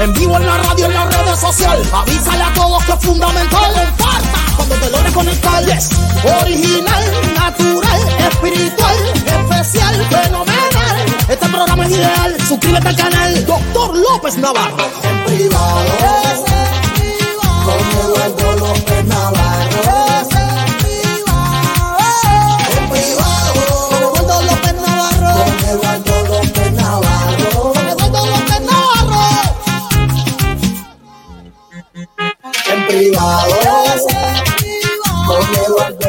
En vivo en la radio, en las redes sociales. Avísale a todos que es fundamental. Comparta cuando te logres conectar. Yes. Original, natural, espiritual, especial, fenomenal. Este programa es ideal. Suscríbete al canal. Doctor López Navarro. En privado. Con Eduardo López Navarro.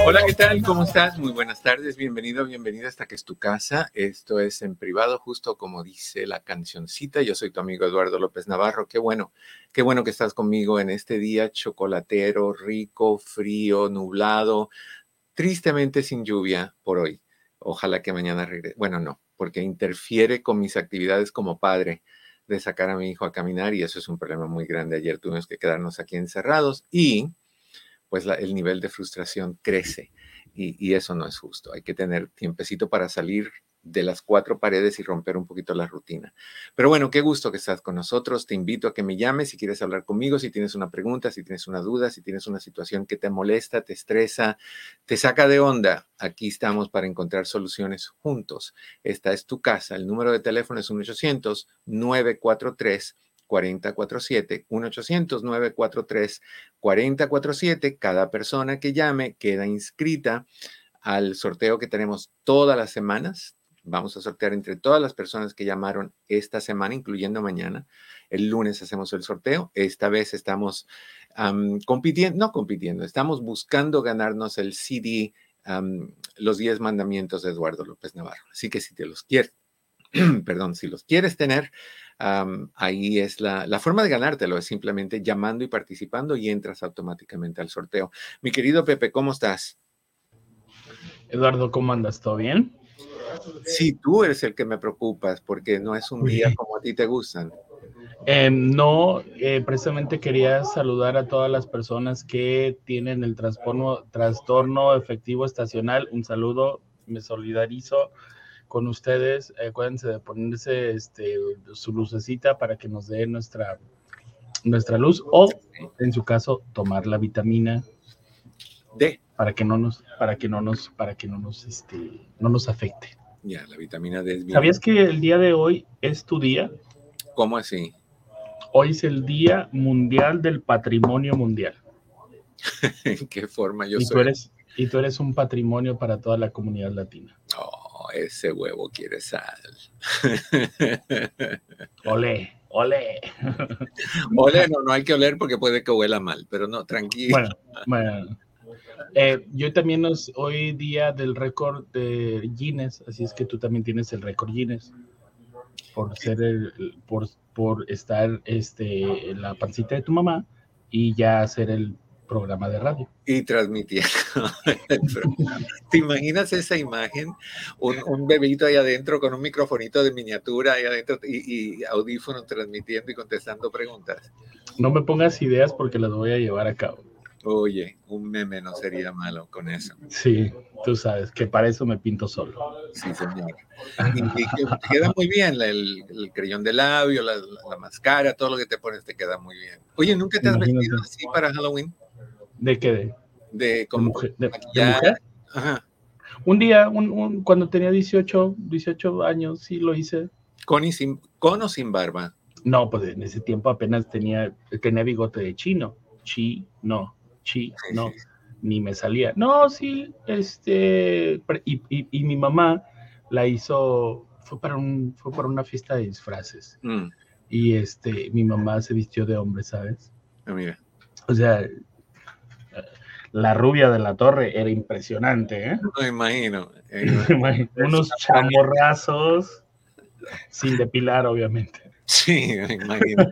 Hola, ¿qué tal? ¿Cómo estás? Muy buenas tardes, bienvenido, bienvenida hasta que es tu casa. Esto es en privado, justo como dice la cancioncita. Yo soy tu amigo Eduardo López Navarro. Qué bueno, qué bueno que estás conmigo en este día chocolatero, rico, frío, nublado, tristemente sin lluvia por hoy. Ojalá que mañana regrese. Bueno, no, porque interfiere con mis actividades como padre de sacar a mi hijo a caminar y eso es un problema muy grande. Ayer tuvimos que quedarnos aquí encerrados y pues el nivel de frustración crece y, y eso no es justo. Hay que tener tiempecito para salir de las cuatro paredes y romper un poquito la rutina. Pero bueno, qué gusto que estás con nosotros. Te invito a que me llames si quieres hablar conmigo, si tienes una pregunta, si tienes una duda, si tienes una situación que te molesta, te estresa, te saca de onda. Aquí estamos para encontrar soluciones juntos. Esta es tu casa. El número de teléfono es 1-800-943. 4047 1-800-943-4047. Cada persona que llame queda inscrita al sorteo que tenemos todas las semanas. Vamos a sortear entre todas las personas que llamaron esta semana, incluyendo mañana. El lunes hacemos el sorteo. Esta vez estamos am, compitiendo, no compitiendo, estamos buscando ganarnos el CD, Los 10 Mandamientos de Eduardo López Navarro. Así que si te los quieres, perdón, si los quieres tener, ahí es la, la forma de ganártelo, es simplemente llamando y participando y entras automáticamente al sorteo. Mi querido Pepe, ¿cómo estás? Eduardo, ¿cómo andas? ¿Todo bien? Sí, tú eres el que me preocupas porque no es un día como a ti te gustan. Eh, no, eh, precisamente quería saludar a todas las personas que tienen el trastorno, trastorno efectivo estacional. Un saludo, me solidarizo con ustedes. Acuérdense de ponerse este, su lucecita para que nos dé nuestra, nuestra luz o, en su caso, tomar la vitamina D, para que no nos, para que no nos, para que no nos, este, no nos afecte. Ya, la vitamina D es bien. ¿Sabías que el día de hoy es tu día? ¿Cómo así? Hoy es el Día Mundial del Patrimonio Mundial. ¿En qué forma yo Y tú, soy? eres, y tú eres un patrimonio para toda la comunidad latina. Oh, ese huevo quiere sal. Ole, ole. Ole, no, no hay que oler porque puede que huela mal, pero no, tranquilo. Bueno, bueno. Eh, yo también es hoy día del récord de Guinness, así es que tú también tienes el récord Guinness por ser el, por, por estar este, en la pancita de tu mamá y ya hacer el programa de radio. y programa. ¿Te imaginas esa imagen? Un, un bebito ahí adentro con un microfonito de miniatura ahí adentro y, y audífono transmitiendo y contestando preguntas. No me pongas ideas porque las voy a llevar a cabo. Oye, un meme no sería malo con eso. Sí, tú sabes que para eso me pinto solo. Sí, señor. Y, y queda muy bien la- el, el creyón de labio, la, la, la máscara, todo lo que te pones te queda muy bien. Oye, ¿nunca te has Imagínate. vestido así para Halloween? ¿De qué? De, De de como mujer, de- mujer. Ajá. Un día, un, un- cuando tenía 18, 18 años, sí lo hice. Con, y sin, con o sin barba. No, pues en ese tiempo apenas tenía, tenía bigote de chino. Chi, no, chi, no, ni me salía. No, sí, este, y, y- y mi mamá la hizo, fue para, un, fue para una fiesta de disfraces. Mm, Y este, mi mamá se vistió de hombre, ¿sabes? ah, mira. O sea, la rubia de la torre era impresionante, ¿eh? No me imagino. Eh, Unos chamorrazos sin depilar, obviamente. Sí, me imagino.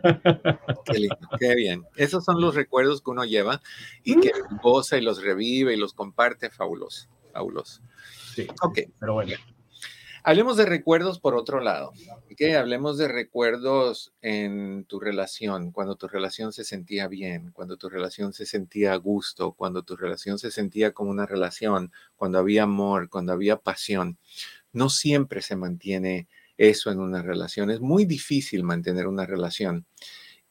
qué lindo, qué bien. Esos son los recuerdos que uno lleva y que goza y los revive y los comparte. Fabuloso, fabuloso. Sí. Ok. Pero bueno. Hablemos de recuerdos por otro lado. ¿okay? Hablemos de recuerdos en tu relación, cuando tu relación se sentía bien, cuando tu relación se sentía a gusto, cuando tu relación se sentía como una relación, cuando había amor, cuando había pasión. No siempre se mantiene eso en una relación. Es muy difícil mantener una relación.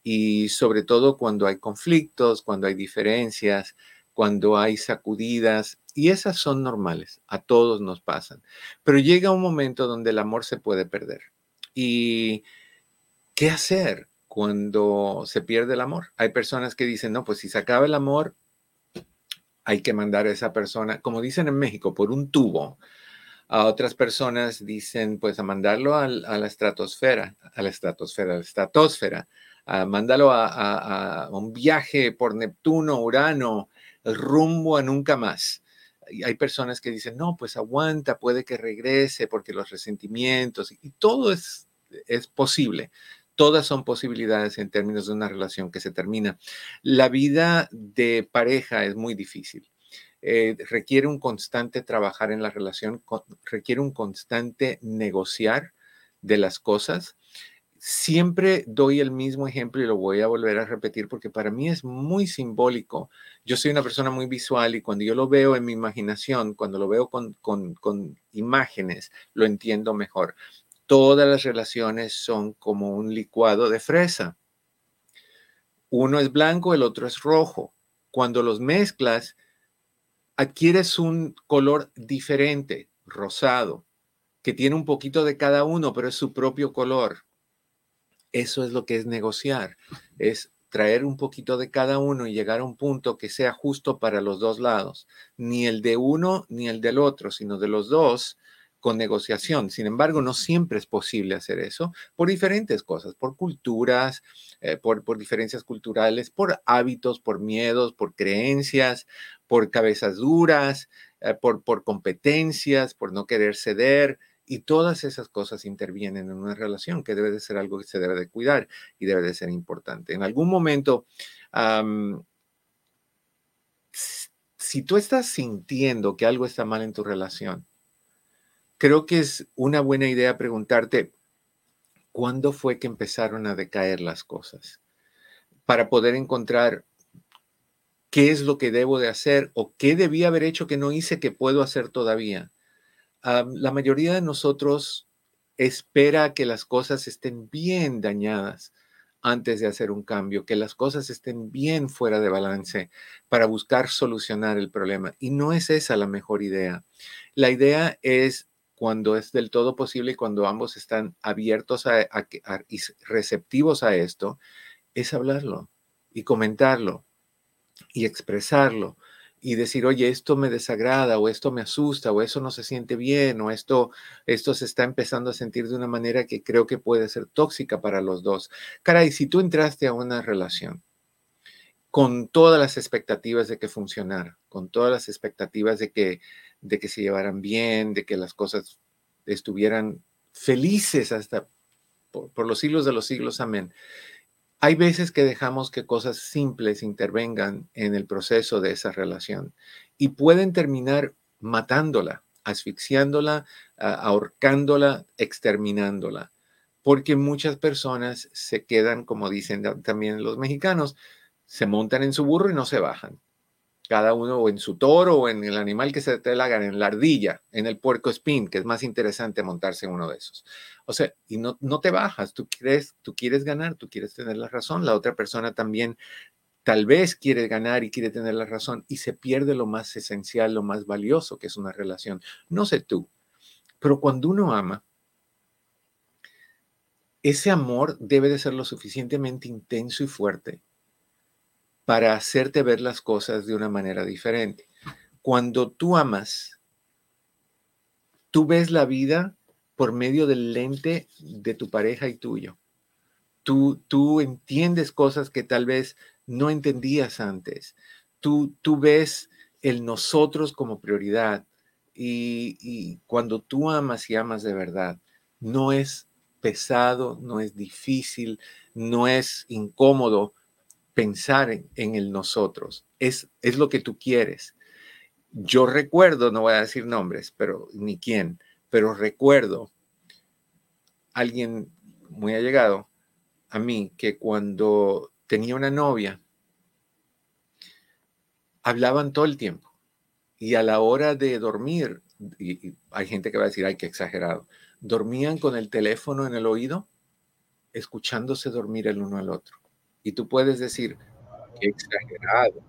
Y sobre todo cuando hay conflictos, cuando hay diferencias, cuando hay sacudidas, y esas son normales, a todos nos pasan. Pero llega un momento donde el amor se puede perder. ¿Y qué hacer cuando se pierde el amor? Hay personas que dicen, no, pues si se acaba el amor, hay que mandar a esa persona, como dicen en México, por un tubo. A otras personas dicen, pues a mandarlo a, la estratosfera, a la estratosfera, a la estratosfera, a mándalo a, a un viaje por Neptuno, Urano, rumbo a nunca más hay personas que dicen, no, pues aguanta, puede que regrese porque los resentimientos y todo es, es posible. Todas son posibilidades en términos de una relación que se termina. La vida de pareja es muy difícil. Eh, requiere un constante trabajar en la relación, requiere un constante negociar de las cosas siempre doy el mismo ejemplo y lo voy a volver a repetir porque para mí es muy simbólico. Yo soy una persona muy visual y cuando yo lo veo en mi imaginación, cuando lo veo con, con, imágenes, lo entiendo mejor. Todas las relaciones son como un licuado de fresa. Uno es blanco, el otro es rojo. Cuando los mezclas, adquieres un color diferente, rosado, que tiene un poquito de cada uno, pero es su propio color eso es lo que es negociar, es traer un poquito de cada uno y llegar a un punto que sea justo para los dos lados, ni el de uno ni el del otro, sino de los dos con negociación. Sin embargo, no siempre es posible hacer eso por diferentes cosas, por culturas, eh, por, diferencias culturales, por hábitos, por miedos, por creencias, por cabezas duras, eh, por, competencias, por no querer ceder. Y todas esas cosas intervienen en una relación que debe de ser algo que se debe de cuidar y debe de ser importante. En algún momento, si tú estás sintiendo que algo está mal en tu relación, creo que es una buena idea preguntarte, ¿cuándo fue que empezaron a decaer las cosas? Para poder encontrar qué es lo que debo de hacer o qué debía haber hecho que no hice que puedo hacer todavía la mayoría de nosotros espera que las cosas estén bien dañadas antes de hacer un cambio, que las cosas estén bien fuera de balance para buscar solucionar el problema. Y no es esa la mejor idea. La idea es cuando es del todo posible y cuando ambos están abiertos y receptivos a esto, es hablarlo y comentarlo y expresarlo y decir, oye, esto me desagrada o esto me asusta o eso no se siente bien o esto, esto se está empezando a sentir de una manera que creo que puede ser tóxica para los dos. Caray, si tú entraste a una relación con todas las expectativas de que funcionara, con todas las expectativas de que, de que se llevaran bien, de que las cosas estuvieran felices hasta por, los siglos de los siglos, amén. Hay veces que dejamos que cosas simples intervengan en el proceso de esa relación y pueden terminar matándola, asfixiándola, ahorcándola, exterminándola, porque muchas personas se quedan, como dicen también los mexicanos, se montan en su burro y no se bajan cada uno o en su toro o en el animal que se te la hagan, en la ardilla, en el puerco spin, que es más interesante montarse en uno de esos. O sea, y no, no te bajas, tú quieres, tú quieres ganar, tú quieres tener la razón, la otra persona también tal vez quiere ganar y quiere tener la razón y se pierde lo más esencial, lo más valioso que es una relación. No sé tú, pero cuando uno ama, ese amor debe de ser lo suficientemente intenso y fuerte para hacerte ver las cosas de una manera diferente. Cuando tú amas, tú ves la vida por medio del lente de tu pareja y tuyo. Tú, tú entiendes cosas que tal vez no entendías antes. Tú, tú ves el nosotros como prioridad. Y, y cuando tú amas y amas de verdad, no es pesado, no es difícil, no es incómodo pensar en, el nosotros. Es, es lo que tú quieres. Yo recuerdo, no voy a decir nombres, pero ni quién, pero recuerdo alguien muy allegado a mí que cuando tenía una novia, hablaban todo el tiempo y a la hora de dormir, y, hay gente que va a decir, ay, qué exagerado, dormían con el teléfono en el oído, escuchándose dormir el uno al otro. Y tú puedes decir, qué exagerado.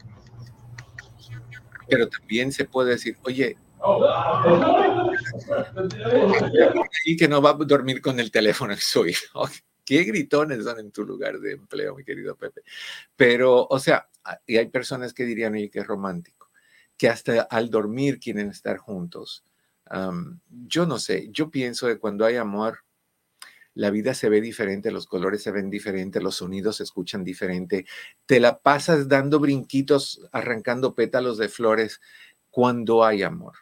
Pero también se puede decir, oye, y que no va a dormir con el teléfono en su. Qué gritones son en tu lugar de empleo, mi querido Pepe. Pero, o sea, y hay personas que dirían, oye, qué romántico, que hasta al dormir quieren estar juntos yo no sé, yo pienso que cuando hay amor, la vida se ve diferente, los colores se ven diferentes, los sonidos se escuchan diferente, te la pasas dando brinquitos, arrancando pétalos de flores cuando hay amor.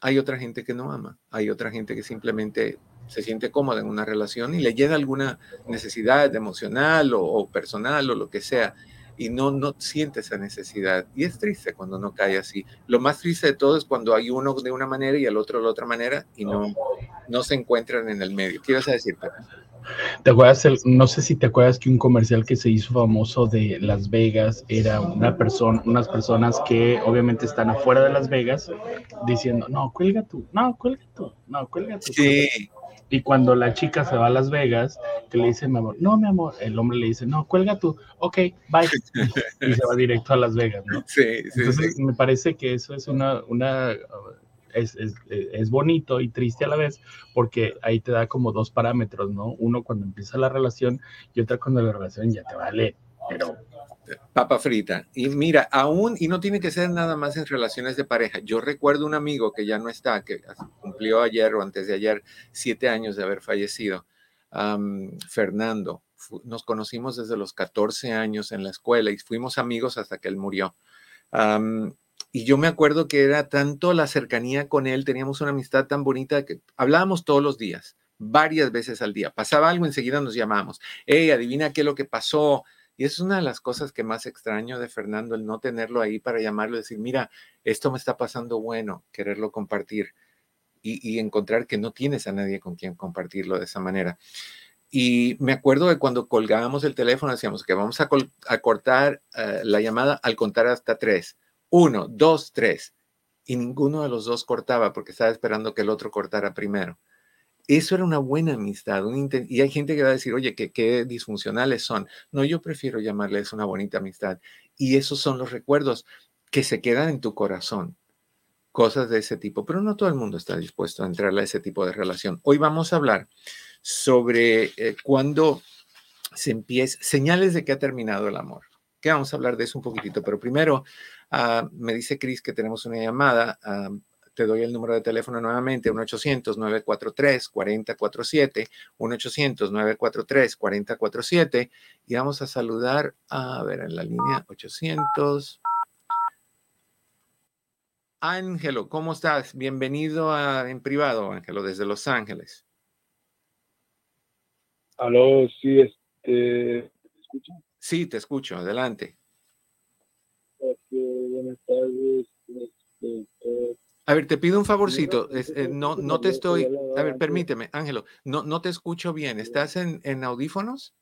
Hay otra gente que no ama, hay otra gente que simplemente se siente cómoda en una relación y le llena alguna necesidad emocional o personal o lo que sea y no, no siente esa necesidad. Y es triste cuando no cae así. Lo más triste de todo es cuando hay uno de una manera y el otro de la otra manera y no, no se encuentran en el medio. ¿Qué ibas a decir, ¿Te acuerdas? no sé si te acuerdas que un comercial que se hizo famoso de Las Vegas era una persona, unas personas que obviamente están afuera de Las Vegas diciendo, no, cuelga tú, no, cuelga tú, no, cuelga tú. Sí. Y cuando la chica se va a Las Vegas, que le dice, mi amor, no, mi amor, el hombre le dice, no, cuelga tú, ok, bye. y se va directo a Las Vegas, ¿no? Sí, sí. Entonces, me parece que eso es una, una es, es, es, bonito y triste a la vez, porque ahí te da como dos parámetros, ¿no? Uno cuando empieza la relación y otra cuando la relación ya te vale, pero papa frita. Y mira, aún, y no tiene que ser nada más en relaciones de pareja. Yo recuerdo un amigo que ya no está, que cumplió ayer o antes de ayer siete años de haber fallecido, Fernando. Nos conocimos desde los 14 años en la escuela y fuimos amigos hasta que él murió. y yo me acuerdo que era tanto la cercanía con él, teníamos una amistad tan bonita que hablábamos todos los días, varias veces al día. Pasaba algo, enseguida nos llamábamos. Hey, adivina qué es lo que pasó y es una de las cosas que más extraño de Fernando, el no tenerlo ahí para llamarlo y decir, mira, esto me está pasando bueno, quererlo compartir y, encontrar que no tienes a nadie con quien compartirlo de esa manera. Y me acuerdo de cuando colgábamos el teléfono, decíamos que vamos a, cortar eh, la llamada al contar hasta tres. Uno, dos, tres. Y ninguno de los dos cortaba porque estaba esperando que el otro cortara primero. Eso era una buena amistad. y hay gente que va a decir, oye, que qué disfuncionales son. No, yo prefiero llamarles una bonita amistad. Y esos son los recuerdos que se quedan en tu corazón. Cosas de ese tipo. Pero no todo el mundo está dispuesto a entrar a ese tipo de relación. Hoy vamos a hablar sobre eh, cuando se empieza, señales de que ha terminado el amor. Que vamos a hablar de eso un poquitito. Pero primero, ah, me dice Cris que tenemos una llamada. Ah, te doy el número de teléfono nuevamente, 1-800-943-4047, 1-800-943-4047, y vamos a saludar, a ver, en la línea 800. Ángelo, ¿cómo estás? Bienvenido a, en privado, Ángelo, desde Los Ángeles. Aló, sí, este, ¿me escuchan? Sí, te escucho, adelante. buenas tardes. Este, eh, a ver, te pido un favorcito. Eh, no, no te estoy. A ver, permíteme, Ángelo. No, no te escucho bien. ¿Estás en, en audífonos?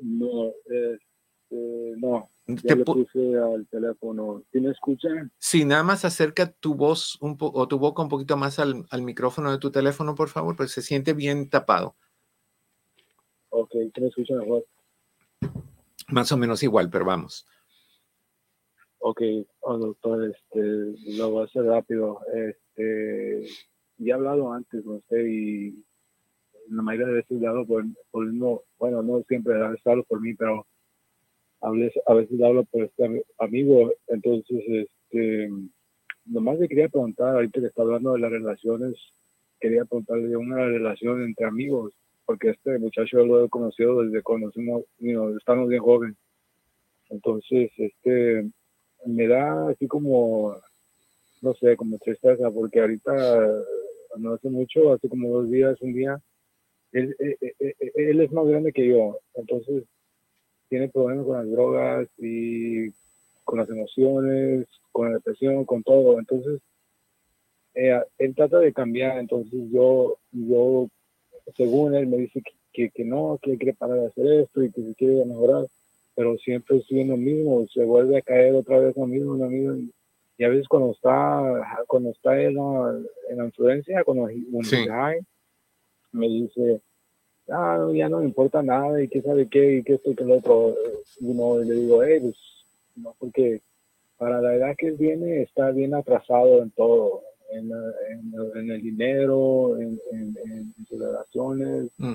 No, este, no. Ya le puse al teléfono. ¿Sí me escuchan? Sí, nada más acerca tu voz un o tu boca un poquito más al, al, micrófono de tu teléfono, por favor, pues se siente bien tapado. Ok, ¿qué me escuchan mejor? Más o menos igual, pero vamos. Ok, oh, doctor, este, lo voy a hacer rápido. Este, ya he hablado antes con usted y la mayoría de veces he hablado por, por no, bueno, no siempre he hablado por mí, pero hablé, a veces hablo por este amigo. Entonces, este, nomás le quería preguntar, ahorita que está hablando de las relaciones, quería preguntarle de una relación entre amigos, porque este muchacho lo he conocido desde cuando estamos bien jóvenes. Entonces, este, me da así como, no sé, como tristeza, porque ahorita no hace mucho, hace como dos días, un día, él, él, eh, eh, eh, él, es más grande que yo, entonces tiene problemas con las drogas y con las emociones, con la depresión, con todo. Entonces, él trata de cambiar, entonces yo, yo, según él, me dice que, que, no, que quiere parar de hacer esto y que se quiere mejorar, pero siempre estoy en lo mismo, se vuelve a caer otra vez lo mismo, lo mismo. Y a veces cuando está, cuando está en la, en la influencia, cuando, sí. me dice, ah, ya no me importa nada y qué sabe qué y qué esto y qué lo otro. Y, no, le digo, hey, pues, no, porque para la edad que viene está bien atrasado en todo, en, en, el dinero, en, sus relaciones, mm.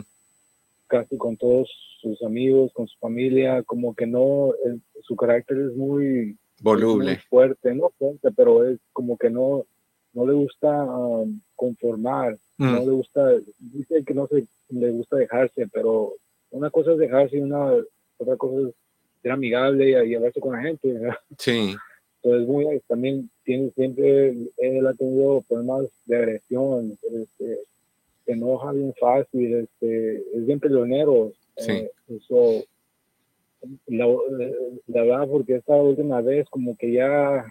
casi con todos sus amigos, con su familia, como que no, su carácter es muy voluble, fuerte, no fuerte, pero es como que no, no le gusta um, conformar, mm. no le gusta, dice que no se le gusta dejarse, pero una cosa es dejarse y una otra cosa es ser amigable y, hablarse con la gente. Sí. Entonces, muy, también tiene siempre, él ha tenido problemas de agresión, este, se enoja bien fácil, este, es bien peleonero. Sí. Eh, eso, la, la, verdad, porque esta última vez como que ya,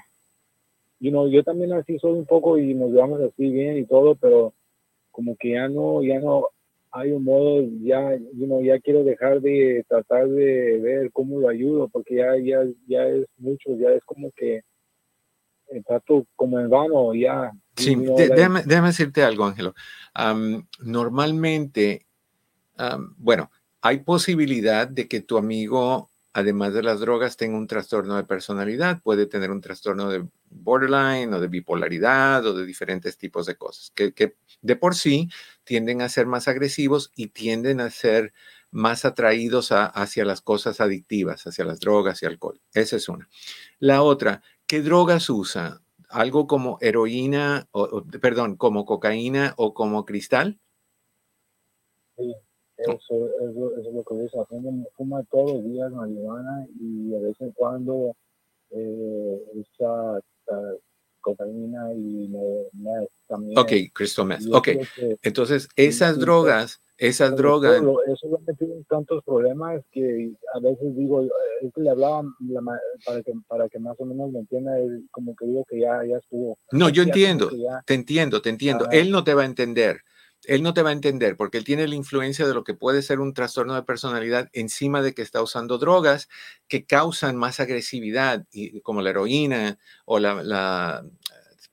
you know, yo también así soy un poco y nos llevamos así bien y todo, pero como que ya no, ya no, hay un modo, ya, you ya quiero dejar de tratar de ver cómo lo ayudo, porque ya, ya, ya es mucho, ya es como que trato como en vano, ya. Sí, déjame, decirte algo, Ángelo. normalmente, bueno, hay posibilidad de que tu amigo además de las drogas, tenga un trastorno de personalidad, puede tener un trastorno de borderline o de bipolaridad o de diferentes tipos de cosas, que, de por sí tienden a ser más agresivos y tienden a ser más atraídos hacia las cosas adictivas, hacia las drogas y alcohol. Esa es una. La otra, ¿qué drogas usa? ¿Algo como heroína, o, perdón, como cocaína o como cristal? Sí. Eso, eso, eso es lo que dice. Fuma, todos los días marihuana y de vez en cuando eh, usa uh, cocaína y meth también. Ok, crystal meth. Ok, entonces esas drogas, esas drogas... Eso, eso me tiene tantos problemas que a veces digo, es que le hablaba para, que, para que más o menos me entienda, como que digo que ya, ya estuvo. No, yo entiendo, te entiendo, te entiendo. Él no te va a entender él no te va a entender porque él tiene la influencia de lo que puede ser un trastorno de personalidad encima de que está usando drogas que causan más agresividad, como la heroína o la,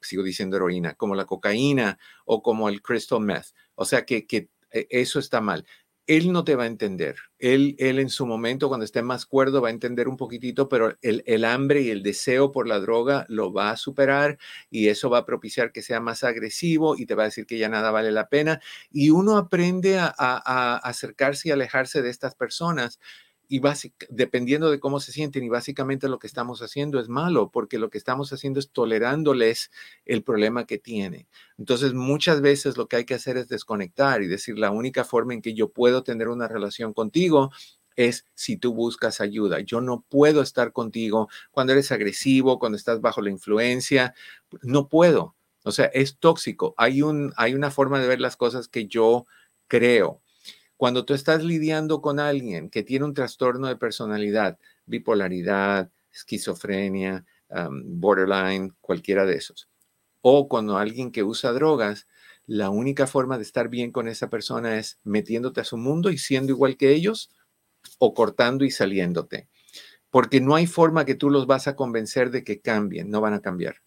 sigo diciendo heroína, como la cocaína o como el crystal meth. O sea que, que e, eso está mal él no te va a entender. Él, él en su momento, cuando esté más cuerdo, va a entender un poquitito, pero el, el, hambre y el deseo por la droga lo va a superar y eso va a propiciar que sea más agresivo y te va a decir que ya nada vale la pena. Y uno aprende a, a acercarse y alejarse de estas personas y dependiendo de cómo se sienten y básicamente lo que estamos haciendo es malo porque lo que estamos haciendo es tolerándoles el problema que tiene. Entonces muchas veces lo que hay que hacer es desconectar y decir la única forma en que yo puedo tener una relación contigo es si tú buscas ayuda. Yo no puedo estar contigo cuando eres agresivo, cuando estás bajo la influencia, no puedo. O sea, es tóxico. Hay, un, hay una forma de ver las cosas que yo creo cuando tú estás lidiando con alguien que tiene un trastorno de personalidad, bipolaridad, esquizofrenia, borderline, cualquiera de esos, o cuando alguien que usa drogas, la única forma de estar bien con esa persona es metiéndote a su mundo y siendo igual que ellos o cortando y saliéndote. Porque no hay forma que tú los vas a convencer de que cambien, no van a cambiar.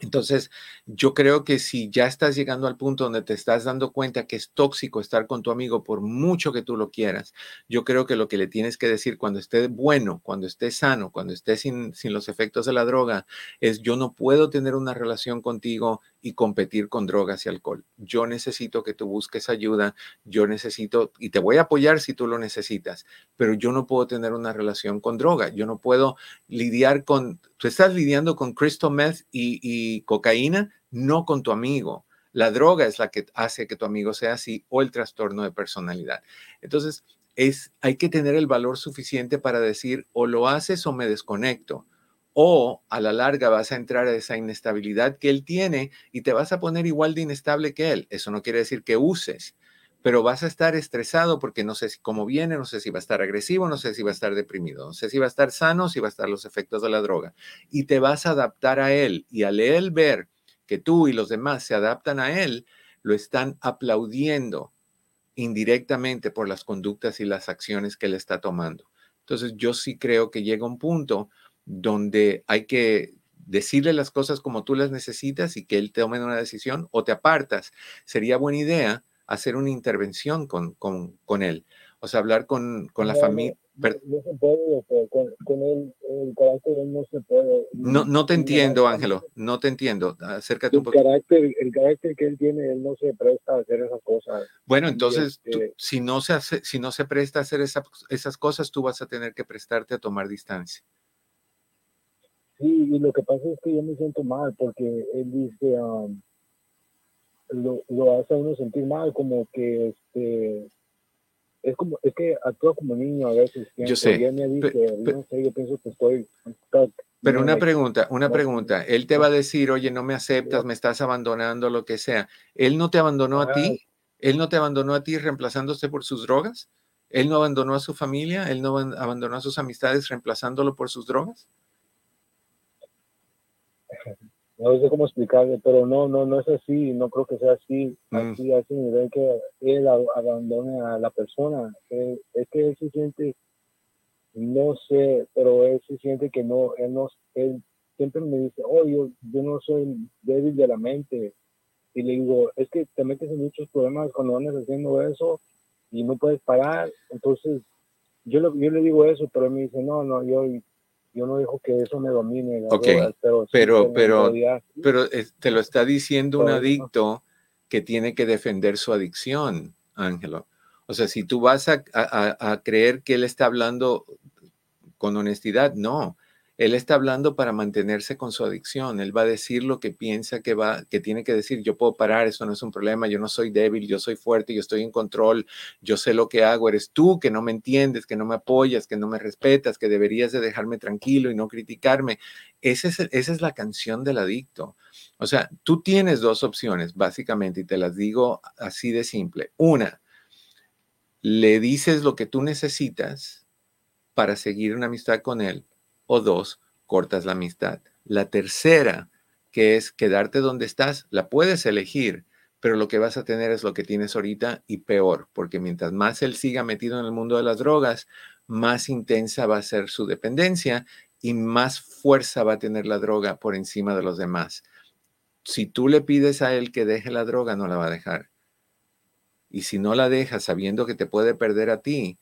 Entonces, yo creo que si ya estás llegando al punto donde te estás dando cuenta que es tóxico estar con tu amigo por mucho que tú lo quieras, yo creo que lo que le tienes que decir cuando esté bueno, cuando esté sano, cuando esté sin, sin los efectos de la droga, es yo no puedo tener una relación contigo y competir con drogas y alcohol. Yo necesito que tú busques ayuda, yo necesito, y te voy a apoyar si tú lo necesitas, pero yo no puedo tener una relación con droga, yo no puedo lidiar con, tú estás lidiando con crystal meth y, cocaína, no con tu amigo. La droga es la que hace que tu amigo sea así o el trastorno de personalidad. Entonces, es, hay que tener el valor suficiente para decir o lo haces o me desconecto o a la larga vas a entrar a esa inestabilidad que él tiene y te vas a poner igual de inestable que él. Eso no quiere decir que uses, pero vas a estar estresado porque no sé cómo viene, no sé si va a estar agresivo, no sé si va a estar deprimido, no sé si va a estar sano, si va a estar los efectos de la droga. Y te vas a adaptar a él y al él ver que tú y los demás se adaptan a él, lo están aplaudiendo indirectamente por las conductas y las acciones que él está tomando. Entonces yo sí creo que llega un punto donde hay que decirle las cosas como tú las necesitas y que él tome una decisión o te apartas. Sería buena idea hacer una intervención con, con, con él. O sea, hablar con, con la familia. No, se puede, con, con él, el carácter no se puede. No, no te entiendo, Ángelo, no te entiendo. Acércate el un poco. Carácter, el carácter que él tiene, él no se presta a hacer esas cosas. Bueno, entonces, tú, este si, no se hace, si no se presta a hacer esa, esas cosas, tú vas a tener que prestarte a tomar distancia. Sí, y lo que pasa es que yo me siento mal porque él dice, um, lo, lo hace a uno sentir mal, como que este es como es que actúa como niño a veces. Yo sé, me dice, pe- pe- yo no sé, yo pienso que estoy. Pero una pregunta, una pregunta. Él te va a decir, oye, no me aceptas, me estás abandonando, lo que sea. ¿Él no te abandonó a ti? ¿Él no te abandonó a ti reemplazándose por sus drogas? ¿Él no abandonó a su familia? ¿Él no aban- abandonó a sus amistades reemplazándolo por sus drogas? no sé cómo explicarle, pero no, no, no es así, no creo que sea así, Mm. así, a ese nivel que él ab- abandone a la persona. Eh, es que él se siente, no sé, pero él se siente que no, él no, él siempre me dice, oh, yo, yo no soy débil de la mente. Y le digo, es que te metes en muchos problemas cuando andas haciendo eso y no puedes parar. Entonces, yo, le- yo le digo eso, pero él me dice, no, no, yo, yo no dejo que eso me domine. pero, pero- pero-. Pero te lo está diciendo un adicto que tiene que defender su adicción, Ángelo. O sea, si tú vas a- a creer que él está hablando con honestidad, no. Él está hablando para mantenerse con su adicción. Él va a decir lo que piensa que va, que tiene que decir. Yo puedo parar, eso no es un problema. Yo no soy débil, yo soy fuerte, yo estoy en control. Yo sé lo que hago. Eres tú que no me entiendes, que no me apoyas, que no me respetas, que deberías de dejarme tranquilo y no criticarme. Ese es esa es la canción del adicto. O sea, tú tienes dos opciones, básicamente, y te las digo así de simple. Una, le dices lo que tú necesitas para seguir una amistad con él, o dos, cortas la amistad. La tercera, que es quedarte donde estás, la puedes elegir, pero lo que vas a tener es lo que tienes ahorita y peor, porque mientras más él siga metido en el mundo de las drogas, más intensa va a ser su dependencia y más fuerza va a tener la droga por encima de los demás. Si tú le pides a él que deje la droga, no la va a dejar. Y si no la dejas sabiendo que te puede perder a ti,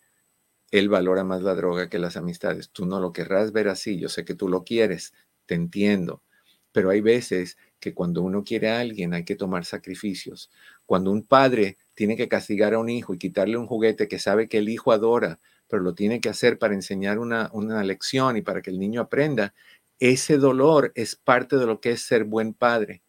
él valora más la droga que las amistades. Tú no lo querrás ver así. Yo sé que tú lo quieres, te entiendo. Pero hay veces que cuando uno quiere a alguien hay que tomar sacrificios. Cuando un padre tiene que castigar a un hijo y quitarle un juguete que sabe que el hijo adora, pero lo tiene que hacer para enseñar una, una lección y para que el niño aprenda, ese dolor es parte de lo que es ser buen padre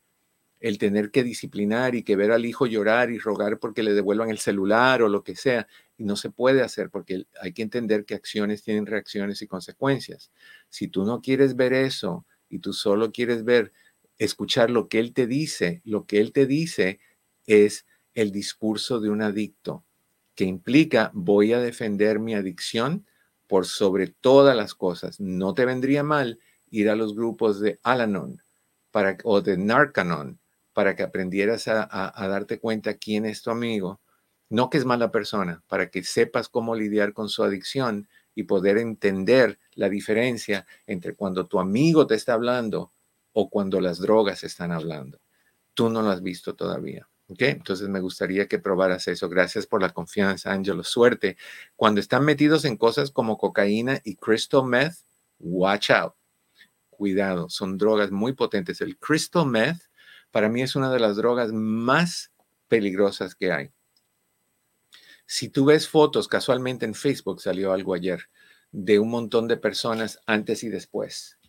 el tener que disciplinar y que ver al hijo llorar y rogar porque le devuelvan el celular o lo que sea. No se puede hacer porque hay que entender que acciones tienen reacciones y consecuencias. Si tú no quieres ver eso y tú solo quieres ver, escuchar lo que él te dice, lo que él te dice es el discurso de un adicto que implica voy a defender mi adicción por sobre todas las cosas. No te vendría mal ir a los grupos de Alanon para, o de Narcanon para que aprendieras a, darte cuenta quién es tu amigo, no que es mala persona, para que sepas cómo lidiar con su adicción y poder entender la diferencia entre cuando tu amigo te está hablando o cuando las drogas están hablando. Tú no lo has visto todavía. ¿ok? Entonces me gustaría que probaras eso. Gracias por la confianza, Angelo. Suerte. Cuando están metidos en cosas como cocaína y crystal meth, watch out. Cuidado, son drogas muy potentes. El crystal meth para mí es una de las drogas más peligrosas que hay. Si tú ves fotos, casualmente en Facebook salió algo ayer, de un montón de personas antes y después.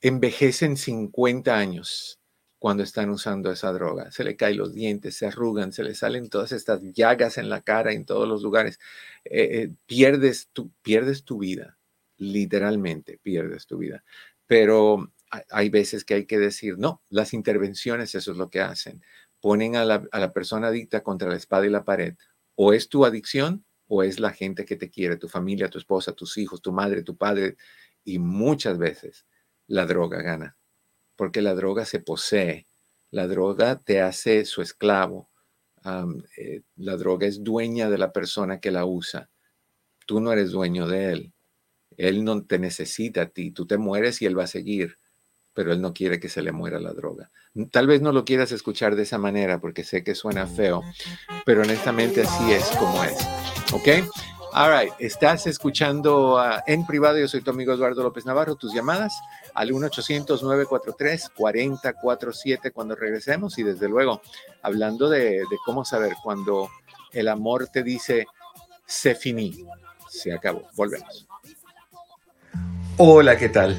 Envejecen 50 años cuando están usando esa droga. Se le caen los dientes, se arrugan, se le salen todas estas llagas en la cara, en todos los lugares. Eh, eh, pierdes, tu, pierdes tu vida, literalmente pierdes tu vida pero hay veces que hay que decir, no, las intervenciones eso es lo que hacen. Ponen a la, a la persona adicta contra la espada y la pared. O es tu adicción o es la gente que te quiere, tu familia, tu esposa, tus hijos, tu madre, tu padre. Y muchas veces la droga gana, porque la droga se posee, la droga te hace su esclavo, eh, la droga es dueña de la persona que la usa, tú no eres dueño de él, él no te necesita a ti, tú te mueres y él va a seguir, pero él no quiere que se le muera la droga. Tal vez no lo quieras escuchar de esa manera porque sé que suena feo, pero honestamente así es como es. ¿Ok? All right, estás escuchando en privado. Yo soy tu amigo Eduardo López Navarro. Tus llamadas al 1-800-943-4047 cuando regresemos. Y desde luego, hablando de, cómo saber cuando el amor te dice se finí, se acabó. Volvemos. Hola, ¿qué tal?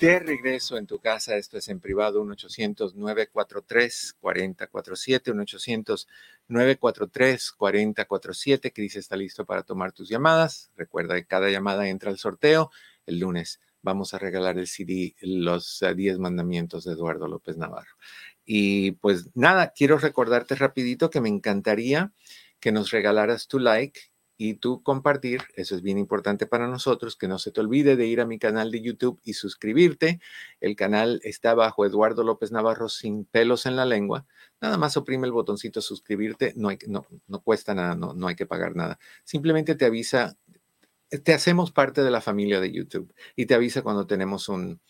de regreso en tu casa. Esto es en privado, 1-800-943-4047, 1-800-943-4047. Cris está listo para tomar tus llamadas. Recuerda que cada llamada entra al sorteo. El lunes vamos a regalar el CD, Los 10 Mandamientos de Eduardo López Navarro. Y pues nada, quiero recordarte rapidito que me encantaría que nos regalaras tu like y tú compartir, eso es bien importante para nosotros, que no se te olvide de ir a mi canal de YouTube y suscribirte. El canal está bajo Eduardo López Navarro sin pelos en la lengua. Nada más oprime el botoncito suscribirte, no, hay, no, no cuesta nada, no, no hay que pagar nada. Simplemente te avisa, te hacemos parte de la familia de YouTube y te avisa cuando tenemos un,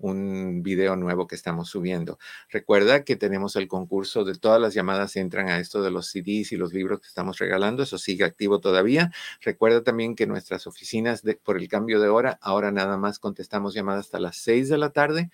un video nuevo que estamos subiendo. Recuerda que tenemos el concurso de todas las llamadas entran a esto de los CDs y los libros que estamos regalando. Eso sigue activo todavía. Recuerda también que nuestras oficinas por el cambio de hora, ahora nada más contestamos llamadas hasta las 6 de la tarde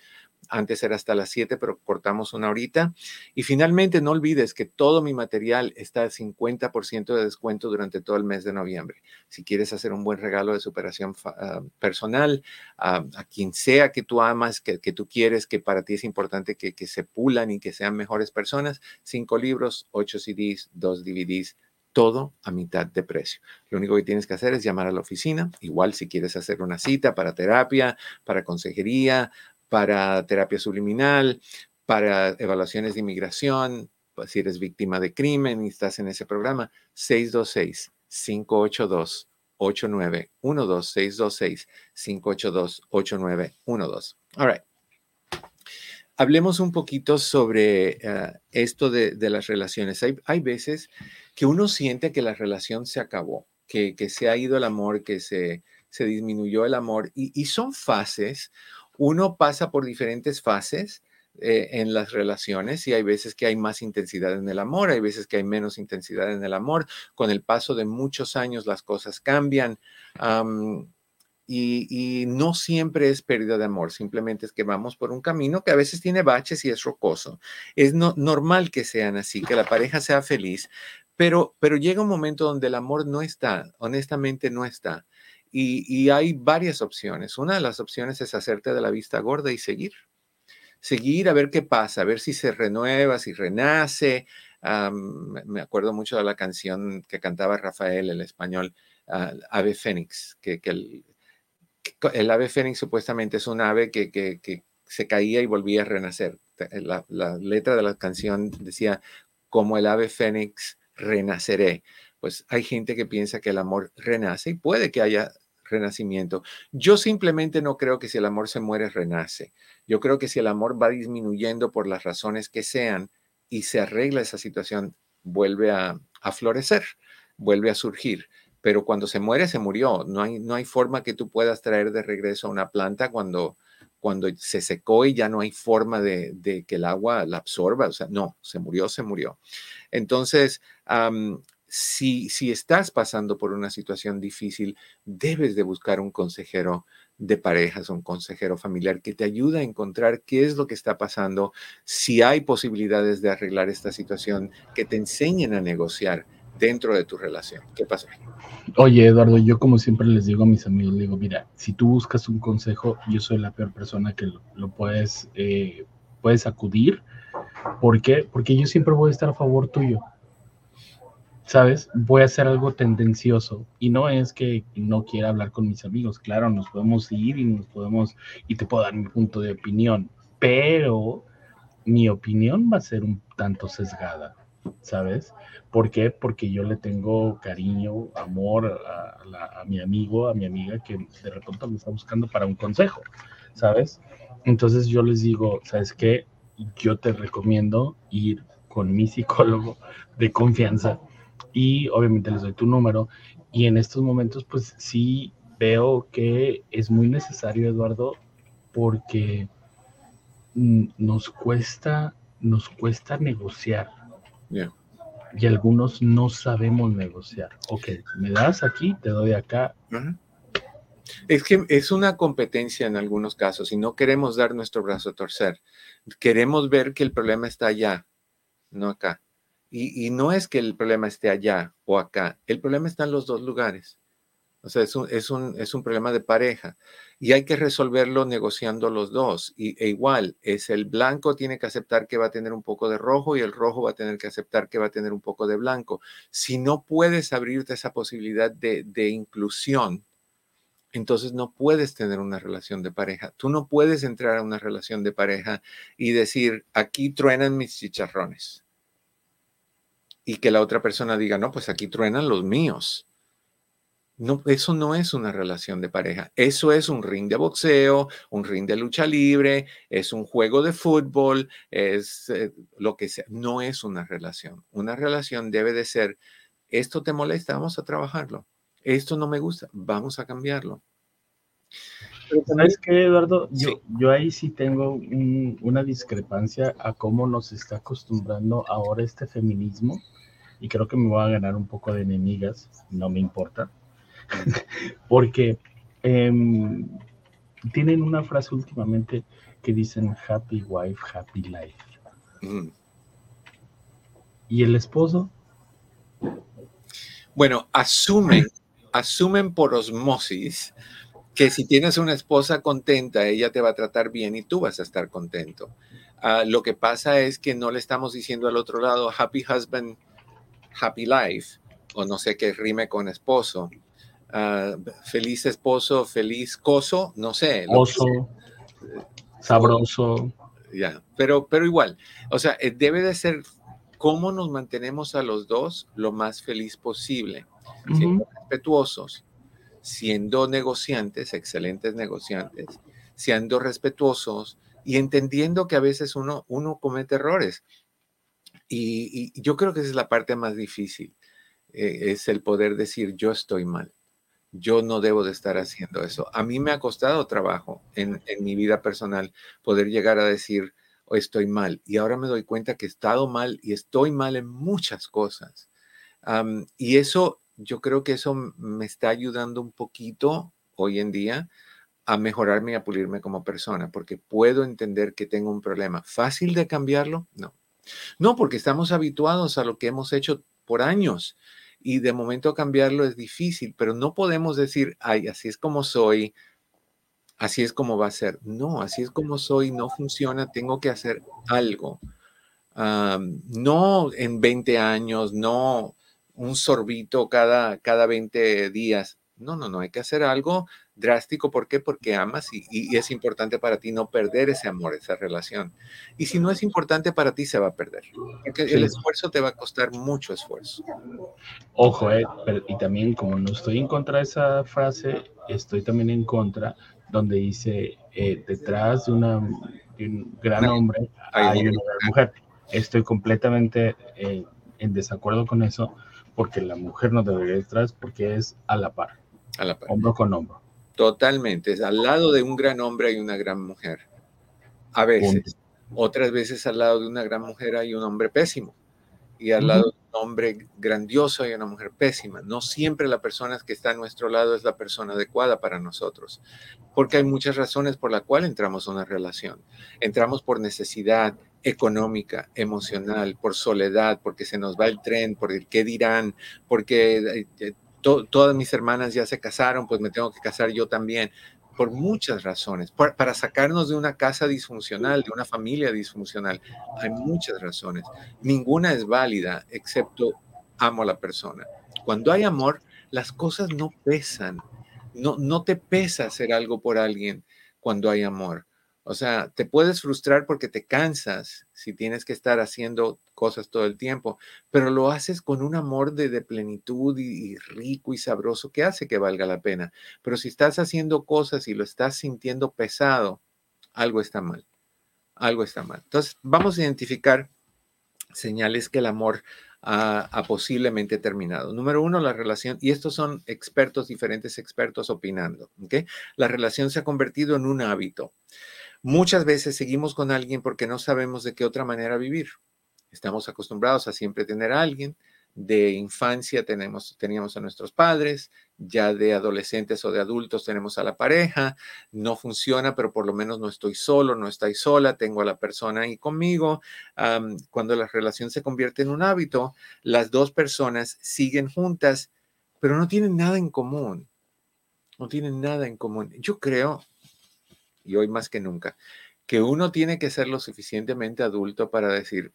antes era hasta las 7, pero cortamos una horita. Y finalmente, no olvides que todo mi material está al 50% de descuento durante todo el mes de noviembre. Si quieres hacer un buen regalo de superación ah, personal a quien sea que tú amas, que, tú quieres, que para ti es importante que, que se pulan y que sean mejores personas, cinco libros, ocho CDs, dos DVDs, todo a mitad de precio. Lo único que tienes que hacer es llamar a la oficina, igual si quieres hacer una cita para terapia, para consejería, para terapia subliminal, para evaluaciones de inmigración, pues, si eres víctima de crimen y estás en ese programa, 626-582. 8912 626 582 8912. All right. Hablemos un poquito sobre eh, esto de, las relaciones. Hay, veces que uno siente que la relación se acabó, que, se ha ido el amor, que se, se disminuyó el amor y, y son fases uno pasa por diferentes fases eh, en las relaciones y hay veces que hay más intensidad en el amor, hay veces que hay menos intensidad en el amor. Con el paso de muchos años las cosas cambian. y, no siempre es pérdida de amor, simplemente es que vamos por un camino que a veces tiene baches y es rocoso. Es normal que sean así, que la pareja sea feliz, pero, pero llega un momento donde el amor no está, honestamente no está. Y, hay varias opciones. Una de las opciones es hacerte de la vista gorda y seguir. Seguir a ver qué pasa, a ver si se renueva, si renace. me acuerdo mucho de la canción que cantaba Rafael, el español, ah, Ave Fénix, que, el, ave fénix supuestamente es un ave que, se caía y volvía a renacer. La, la, letra de la canción decía, como el ave fénix, renaceré. Pues hay gente que piensa que el amor renace y puede que haya renacimiento. Yo simplemente no creo que si el amor se muere, renace. Yo creo que si el amor va disminuyendo por las razones que sean y se arregla esa situación, vuelve a, florecer, vuelve a surgir. Pero cuando se muere, se murió. No hay, no hay forma que tú puedas traer de regreso a una planta cuando, cuando se secó y ya no hay forma de, que el agua la absorba. O sea, no, se murió, se murió. Entonces, si, estás pasando por una situación difícil, debes de buscar un consejero de parejas, un consejero familiar que te ayude a encontrar qué es lo que está pasando, si hay posibilidades de arreglar esta situación, que te enseñen a negociar dentro de tu relación. ¿Qué pasa? Oye, Eduardo, yo como siempre les digo a mis amigos, les digo, mira, si tú buscas un consejo, yo soy la peor persona que lo, puedes, eh, puedes acudir. ¿Por qué? Porque yo siempre voy a estar a favor tuyo. ¿Sabes? Voy a hacer algo tendencioso. Y no es que no quiera hablar con mis amigos, claro, nos podemos ir y nos podemos, y te puedo dar mi punto de opinión, pero mi opinión va a ser un tanto sesgada, ¿sabes? ¿Por qué? Porque yo le tengo cariño, amor a, a mi amigo, a mi amiga que de repente me está buscando para un consejo, ¿sabes? Entonces yo les digo, ¿sabes qué? Yo te recomiendo ir con mi psicólogo de confianza y obviamente les doy tu número. Y en estos momentos, pues sí veo que es muy necesario, Eduardo, porque nos cuesta, nos cuesta negociar. Y algunos no sabemos negociar. Ok, me das aquí, te doy acá. Es que es una competencia en algunos casos y no queremos dar nuestro brazo a torcer. Queremos ver que el problema está allá, no acá. Y, no es que el problema esté allá o acá, el problema está en los dos lugares. O sea, es un, es un, es un problema de pareja y hay que resolverlo negociando los dos. Y, e igual, es el blanco tiene que aceptar que va a tener un poco de rojo y el rojo va a tener que aceptar que va a tener un poco de blanco. Si no puedes abrirte esa posibilidad de, de inclusión, entonces no puedes tener una relación de pareja. Tú no puedes entrar a una relación de pareja y decir, aquí truenan mis chicharrones y que la otra persona diga, no, pues aquí truenan los míos. No, eso no es una relación de pareja. Eso es un ring de boxeo, un ring de lucha libre, es un juego de fútbol, es eh, lo que sea. No es una relación. Una relación debe de ser, esto te molesta, vamos a trabajarlo. Esto no me gusta, vamos a cambiarlo. ¿Sabes qué, Eduardo? Yo, ahí sí tengo una discrepancia a cómo nos está acostumbrando ahora este feminismo y creo que me voy a ganar un poco de enemigas, no me importa, porque em, tienen una frase últimamente que dicen happy wife, happy life. Mm. ¿Y el esposo? Bueno, asumen, asumen por osmosis que si tienes una esposa contenta, ella te va a tratar bien y tú vas a estar contento. Ah, lo que pasa es que no le estamos diciendo al otro lado, happy husband, happy life, o no sé qué rime con esposo. Ah, feliz esposo, feliz coso, no sé. Oso, sabroso. Ya, pero, pero igual, o sea, eh, debe de ser cómo nos mantenemos a los dos lo más feliz posible, siendo respetuosos, siendo negociantes, excelentes negociantes, siendo respetuosos y entendiendo que a veces uno, uno comete errores. Y, yo creo que esa es la parte más difícil, eh, es el poder decir yo estoy mal, yo no debo de estar haciendo eso. A mí me ha costado trabajo en, mi vida personal poder llegar a decir estoy mal y ahora me doy cuenta que he estado mal y estoy mal en muchas cosas. y eso, yo creo que eso me está ayudando un poquito hoy en día a mejorarme y a pulirme como persona, porque puedo entender que tengo un problema. ¿Fácil de cambiarlo? No. No, porque estamos habituados a lo que hemos hecho por años y de momento cambiarlo es difícil, pero no podemos decir, ay, así es como soy, así es como va a ser. No, así es como soy, no funciona, tengo que hacer algo. no en 20 años, no un sorbito cada, cada 20 días, No, no, no, hay que hacer algo drástico. ¿Por qué? Porque amas y, es importante para ti no perder ese amor, esa relación. Y si no es importante para ti, se va a perder. Porque el esfuerzo te va a costar mucho esfuerzo. Ojo, eh, y también como no estoy en contra de esa frase, estoy también en contra donde dice eh, detrás de, una, un gran hombre hay una gran mujer. Estoy completamente eh, en desacuerdo con eso porque la mujer no debería ir detrás porque es a la par. A la par. Hombro con hombro. Totalmente. Es al lado de un gran hombre hay una gran mujer. A veces. Otras veces al lado de una gran mujer hay un hombre pésimo. Y al lado de un hombre grandioso hay una mujer pésima. No siempre la persona que está a nuestro lado es la persona adecuada para nosotros. Porque hay muchas razones por las cuales entramos a una relación. Entramos por necesidad económica, emocional, por soledad, porque se nos va el tren, por el qué dirán, porque eh, eh, todas mis hermanas ya se casaron, pues me tengo que casar yo también, por muchas razones, para sacarnos de una casa disfuncional, de una familia disfuncional. Hay muchas razones. Ninguna es válida excepto amo a la persona. Cuando hay amor, las cosas no pesan. No, no te pesa hacer algo por alguien cuando hay amor. O sea, te puedes frustrar porque te cansas si tienes que estar haciendo cosas todo el tiempo, pero lo haces con un amor de, plenitud y, rico y sabroso que hace que valga la pena. Pero si estás haciendo cosas y lo estás sintiendo pesado, algo está mal. Algo está mal. Entonces, vamos a identificar señales que el amor ha, posiblemente terminado. Número uno, la relación, y estos son expertos, diferentes expertos opinando, ¿ok? La relación se ha convertido en un hábito. Muchas veces seguimos con alguien porque no sabemos de qué otra manera vivir. Estamos acostumbrados a siempre tener a alguien. De infancia tenemos, teníamos a nuestros padres, ya de adolescentes o de adultos tenemos a la pareja. No funciona, pero por lo menos no estoy solo, no estoy sola, tengo a la persona ahí conmigo. cuando la relación se convierte en un hábito, las dos personas siguen juntas, pero no tienen nada en común. No tienen nada en común. Yo creo, y hoy más que nunca, que uno tiene que ser lo suficientemente adulto para decir,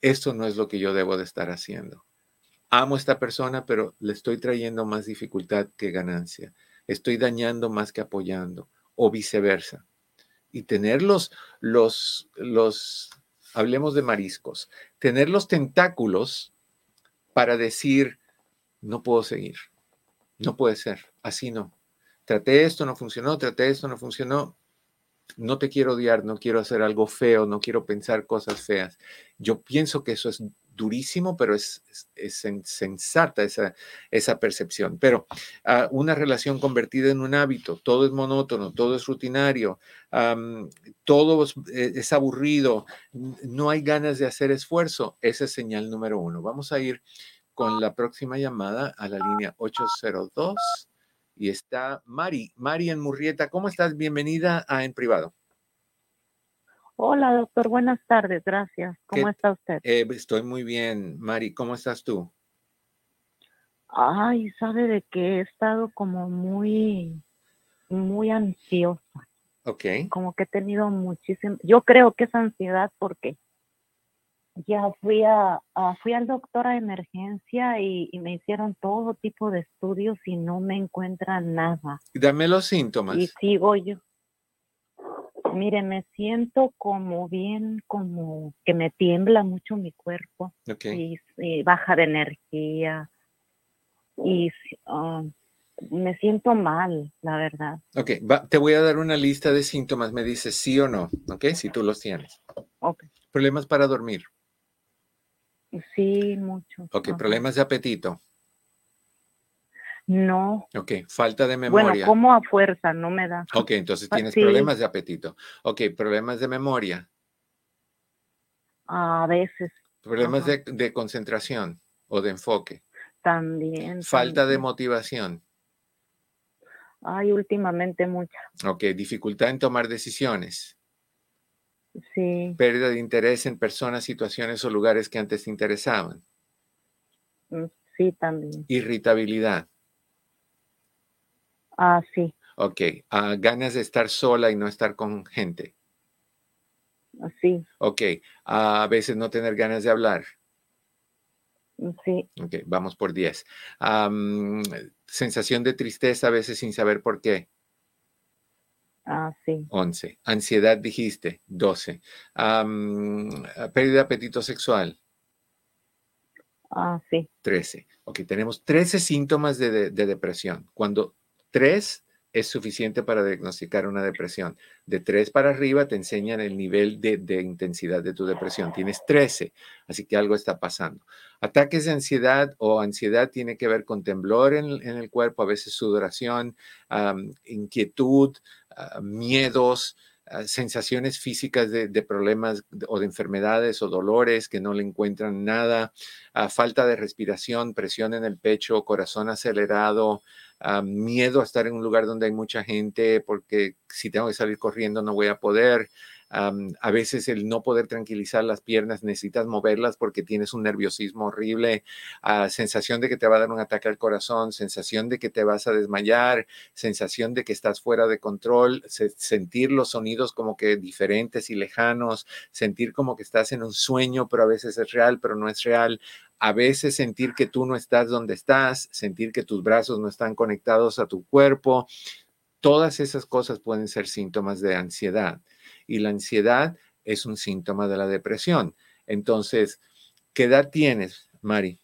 esto no es lo que yo debo de estar haciendo. Amo a esta persona, pero le estoy trayendo más dificultad que ganancia. Estoy dañando más que apoyando, o viceversa. Y tener los, los, los, hablemos de mariscos, tener los tentáculos para decir, no puedo seguir, no puede ser, así no traté esto, no funcionó, traté esto, no funcionó. No te quiero odiar, no quiero hacer algo feo, no quiero pensar cosas feas. Yo pienso que eso es durísimo, pero es, es, sensata esa, esa percepción. Pero ah, una relación convertida en un hábito, todo es monótono, todo es rutinario, todo eh, es, aburrido, no hay ganas de hacer esfuerzo, esa es señal número uno. Vamos a ir con la próxima llamada a la línea 802 y está Mari. Mari en Murrieta, ¿cómo estás? Bienvenida a En Privado. Hola, doctor. Buenas tardes. Gracias. ¿Cómo está usted? Eh, estoy muy bien. Mari, ¿cómo estás tú? Ay, sabe de que he estado como muy, muy ansiosa. Ok. Como que he tenido muchísimo, yo creo que es ansiedad porque ya fui a, fui al doctor a emergencia y, me hicieron todo tipo de estudios y no me encuentran nada. Dame los síntomas. Y sigo yo. Mire, me siento como bien, como que me tiembla mucho mi cuerpo y, baja de energía y ah, me siento mal, la verdad. Ok, te voy a dar una lista de síntomas, me dices sí o no, ok, si tú los tienes. Ok. Problemas para dormir. Sí, mucho. Ok, problemas de apetito. No. Ok, falta de memoria. Bueno, como a fuerza, no me da. Ok, entonces ah, tienes problemas de apetito. Ok, problemas de memoria. A veces. Problemas de, concentración o de enfoque. También. Falta de motivación. Ay, últimamente mucha. Ok, dificultad en tomar decisiones. Sí. Pérdida de interés en personas, situaciones o lugares que antes te interesaban. Mm, sí, también. Irritabilidad. Ah, sí. Ok. Ah, ganas de estar sola y no estar con gente. Ah, sí. Ok. Ah, a veces no tener ganas de hablar. Sí. Ok, vamos por 10. sensación de tristeza a veces sin saber por qué. Ah, sí. 11. Ansiedad dijiste, 12. pérdida de apetito sexual. Ah, sí. 13. Ok, tenemos 13 síntomas de, de depresión. Cuando 3 es suficiente para diagnosticar una depresión. De 3 para arriba te enseñan el nivel de, intensidad de tu depresión. Tienes 13, así que algo está pasando. Ataques de ansiedad o ansiedad tiene que ver con temblor en, el cuerpo, a veces sudoración, inquietud, ah, miedos, ah, sensaciones físicas de, problemas o de enfermedades o dolores que no le encuentran nada, ah, falta de respiración, presión en el pecho, corazón acelerado, miedo a estar en un lugar donde hay mucha gente porque si tengo que salir corriendo no voy a poder. A veces el no poder tranquilizar las piernas, necesitas moverlas porque tienes un nerviosismo horrible, uh, sensación de que te va a dar un ataque al corazón, sensación de que te vas a desmayar, sensación de que estás fuera de control, sentir los sonidos como que diferentes y lejanos, sentir como que estás en un sueño, pero a veces es real, pero no es real a veces sentir que tú no estás donde estás, sentir que tus brazos no están conectados a tu cuerpo, todas esas cosas pueden ser síntomas de ansiedad. Y la ansiedad es un síntoma de la depresión. Entonces, ¿qué edad tienes, Mari?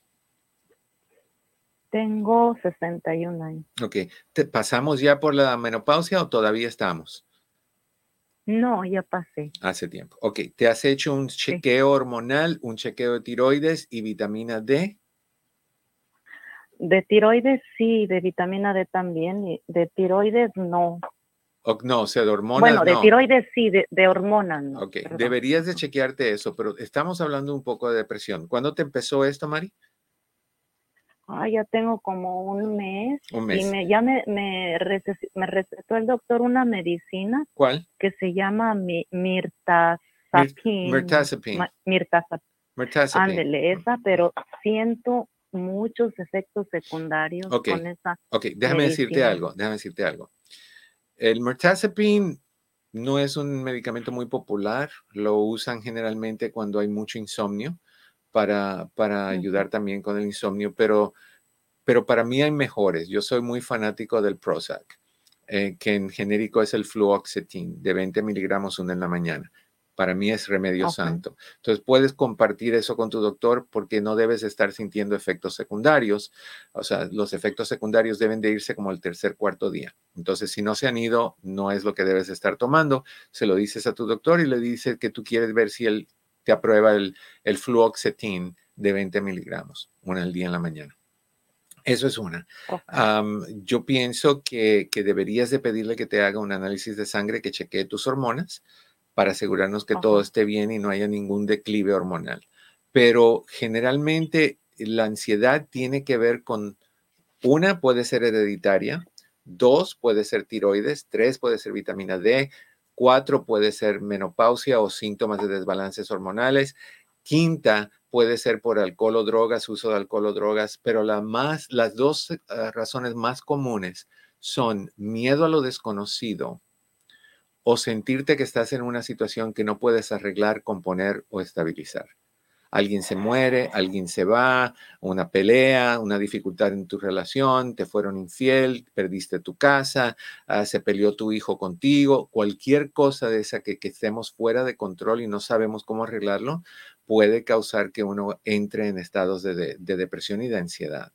Tengo 61 años. Ok. ¿Te ¿Pasamos ya por la menopausia o todavía estamos? No, ya pasé. Hace tiempo. Ok, ¿te has hecho un chequeo hormonal, un chequeo de tiroides y vitamina D? De tiroides sí, de vitamina D también, y de tiroides no. No, o sea, de hormonas Bueno, de tiroides sí, de, hormonas no. Ok, deberías de chequearte eso, pero estamos hablando un poco de depresión. ¿Cuándo te empezó esto, Mari? Ah, ya tengo como un mes. Un mes. Y me, ya me, me, recetó el doctor una medicina. ¿Cuál? Que se llama mirtazapine. Mirtazapine. Mirtazapine. Ándele, esa, pero siento muchos efectos secundarios con esa. Ok, déjame decirte algo, déjame decirte algo. El mirtazapine no es un medicamento muy popular, lo usan generalmente cuando hay mucho insomnio para, para ayudar también con el insomnio, pero, pero para mí hay mejores. Yo soy muy fanático del Prozac, eh, que en genérico es el fluoxetine de 20 miligramos una en la mañana. Para mí es remedio santo. Entonces puedes compartir eso con tu doctor porque no debes estar sintiendo efectos secundarios. O sea, los efectos secundarios deben de irse como el tercer, cuarto día. Entonces, si no se han ido, no es lo que debes estar tomando. Se lo dices a tu doctor y le dices que tú quieres ver si él te aprueba el, el fluoxetine de 20 miligramos, una al día en la mañana. Eso es una. yo pienso que, deberías de pedirle que te haga un análisis de sangre que chequee tus hormonas para asegurarnos que todo esté bien y no haya ningún declive hormonal. Pero generalmente la ansiedad tiene que ver con, una puede ser hereditaria, dos puede ser tiroides, tres puede ser vitamina D, Cuatro puede ser menopausia o síntomas de desbalances hormonales. Quinta puede ser por alcohol o drogas, uso de alcohol o drogas, pero la más, las dos eh, razones más comunes son miedo a lo desconocido o sentirte que estás en una situación que no puedes arreglar, componer o estabilizar alguien se muere, alguien se va, una pelea, una dificultad en tu relación, te fueron infiel, perdiste tu casa, ah, se peleó tu hijo contigo, cualquier cosa de esa que, estemos fuera de control y no sabemos cómo arreglarlo, puede causar que uno entre en estados de, depresión y de ansiedad.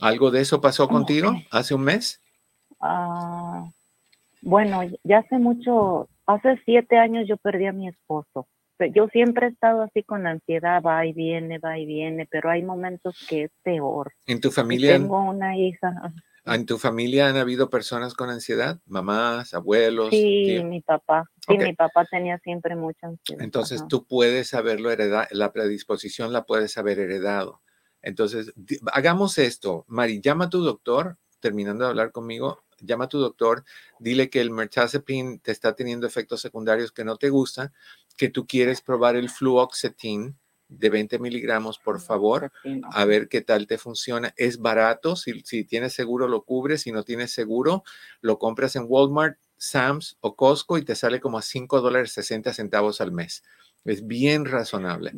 ¿Algo de eso pasó contigo hace un mes? Ah, bueno, ya hace mucho, hace siete años yo perdí a mi esposo yo siempre he estado así con ansiedad, va y viene, va y viene, pero hay momentos que es peor. ¿En tu familia? Tengo una hija. ¿En tu familia han habido personas con ansiedad? ¿Mamás, abuelos? Sí, mi papá. Sí, mi papá tenía siempre mucha ansiedad. Entonces tú puedes haberlo heredado, la predisposición la puedes haber heredado. Entonces, hagamos esto. Mari, llama a tu doctor, terminando de hablar conmigo, llama a tu doctor, dile que el mirtazapine te está teniendo efectos secundarios que no te gustan, que tú quieres probar el fluoxetine de 20 miligramos, por favor, a ver qué tal te funciona. Es barato, si, si tienes seguro lo cubres, si no tienes seguro, lo compras en Walmart, Sam's o Costco y te sale como a 5 dólares 60 centavos al mes. Es bien razonable.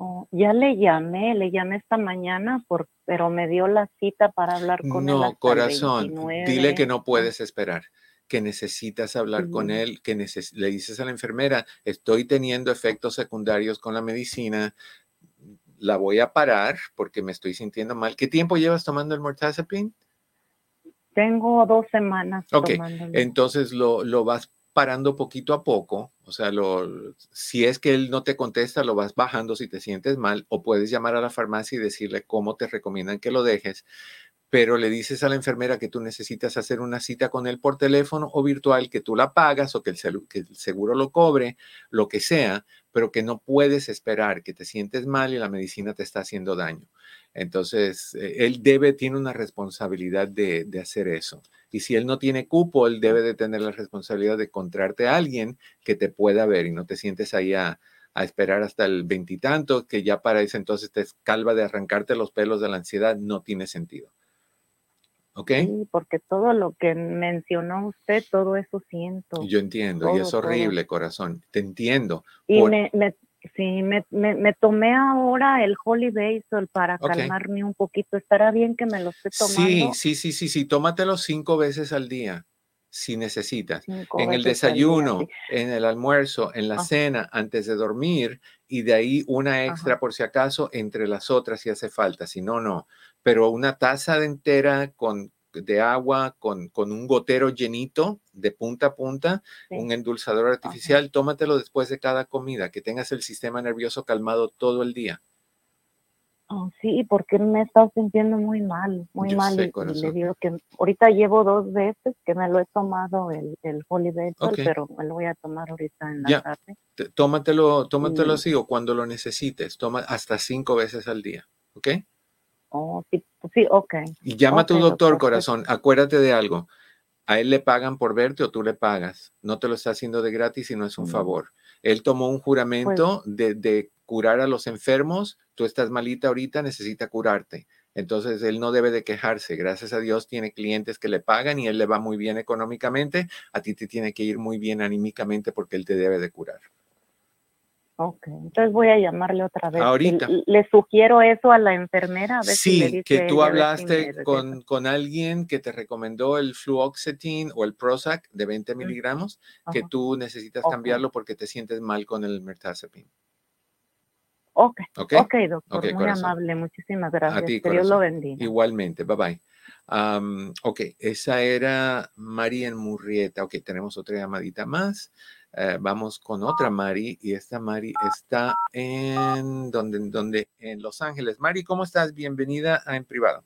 Oh, ya le llamé, le llamé esta mañana, por, pero me dio la cita para hablar con él. No, corazón, dile que no puedes esperar, que necesitas hablar con él, que le dices a la enfermera, estoy teniendo efectos secundarios con la medicina, la voy a parar porque me estoy sintiendo mal. ¿Qué tiempo llevas tomando el mortazepin? Tengo dos semanas. Ok, entonces lo, lo vas parando poquito a poco, o sea, si es que él no te contesta, lo vas bajando si te sientes mal, o puedes llamar a la farmacia y decirle cómo te recomiendan que lo dejes, pero le dices a la enfermera que tú necesitas hacer una cita con él por teléfono o virtual, que tú la pagas o que el, que el, seguro lo cobre, lo que sea, pero que no puedes esperar que te sientes mal y la medicina te está haciendo daño. Entonces, eh, él debe, tiene una responsabilidad de, de, hacer eso. Y si él no tiene cupo, él debe de tener la responsabilidad de encontrarte a alguien que te pueda ver y no te sientes ahí a, a esperar hasta el veintitanto, que ya para ese entonces te calva de arrancarte los pelos de la ansiedad, no tiene sentido. ¿Ok? Sí, porque todo lo que mencionó usted, todo eso siento. Yo entiendo, y es horrible, corazón. Te entiendo. Y me, sí, me, me, tomé ahora el Holy Basil para calmarme un poquito. ¿Estará bien que me lo esté tomando? Sí, sí, sí, sí, sí. Tómatelo cinco veces al día si necesitas. en el desayuno, en el almuerzo, en la ah. cena, antes de dormir y de ahí una extra por si acaso entre las otras si hace falta, si no, no. Pero una taza de entera con, de agua con, con, un gotero llenito de punta a punta, un endulzador artificial, tómatelo después de cada comida, que tengas el sistema nervioso calmado todo el día. Oh, sí, porque me he estado sintiendo muy mal, muy mal. y, le digo que ahorita llevo dos veces que me lo he tomado el, el Holy pero me lo voy a tomar ahorita en la tarde. Tómatelo, tómatelo así o cuando lo necesites, toma hasta cinco veces al día, ¿ok? Oh, sí, sí, ok. Y llama a tu doctor, corazón, acuérdate de algo. A él le pagan por verte o tú le pagas. No te lo está haciendo de gratis y no es un mm. favor. Él tomó un juramento pues de, de curar a los enfermos, tú estás malita ahorita, necesita curarte. Entonces, él no debe de quejarse. Gracias a Dios tiene clientes que le pagan y él le va muy bien económicamente. A ti te tiene que ir muy bien anímicamente porque él te debe de curar. Ok, entonces voy a llamarle otra vez. Ahorita. Le, sugiero eso a la enfermera. A ver sí, si le dice que tú hablaste con, con, alguien que te recomendó el fluoxetine o el Prozac de 20 miligramos, que tú necesitas cambiarlo porque te sientes mal con el mirtazapine. Ok, ok, doctor, muy amable, muchísimas gracias. que Dios lo bendiga. Igualmente, bye bye. ok, esa era Mari en Murrieta. Ok, tenemos otra llamadita más. Eh, vamos con otra Mari y esta Mari está en donde, donde en Los Ángeles. Mari, ¿cómo estás? Bienvenida a En Privado.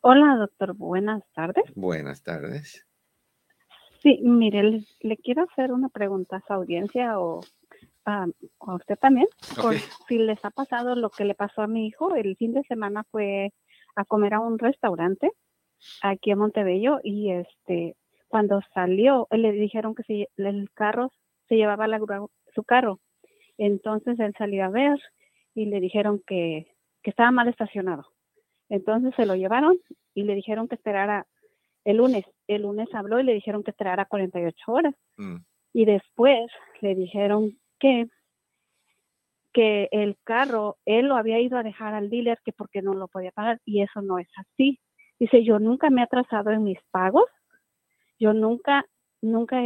Hola, doctor. Buenas tardes. Buenas tardes. Sí, mire, le, quiero hacer una pregunta a su audiencia o a usted también, por si les ha pasado lo que le pasó a mi hijo. El fin de semana fue a comer a un restaurante aquí en Montebello y este cuando salió le dijeron que si el carro se llevaba la, su carro. Entonces él salió a ver y le dijeron que, que estaba mal estacionado. Entonces se lo llevaron y le dijeron que esperara el lunes. El lunes habló y le dijeron que esperara 48 horas. Mm. Y después le dijeron que, que el carro, él lo había ido a dejar al dealer que porque no lo podía pagar y eso no es así. Dice, yo nunca me he atrasado en mis pagos, yo nunca, nunca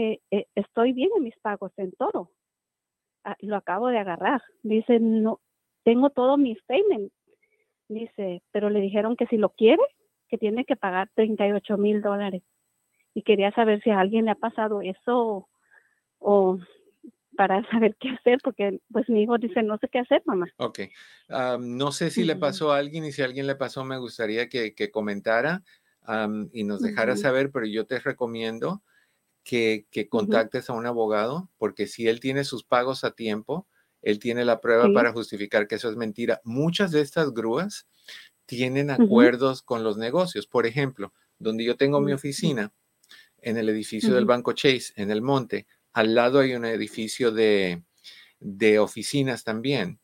estoy bien en mis pagos en todo. Ah, lo acabo de agarrar. Dice, no, tengo todo mi statement. Dice, pero le dijeron que si lo quiere, que tiene que pagar 38 mil dólares. Y quería saber si a alguien le ha pasado eso o para saber qué hacer, porque pues mi hijo dice, no sé qué hacer, mamá. Ok. no sé si le pasó a alguien y si a alguien le pasó, me gustaría que, comentara y nos dejara saber, pero yo te recomiendo que, contactes a un abogado, porque si él tiene sus pagos a tiempo, él tiene la prueba para justificar que eso es mentira. Muchas de estas grúas tienen acuerdos con los negocios. Por ejemplo, donde yo tengo mi oficina, en el edificio del Banco Chase, en el monte, al lado hay un edificio de, oficinas también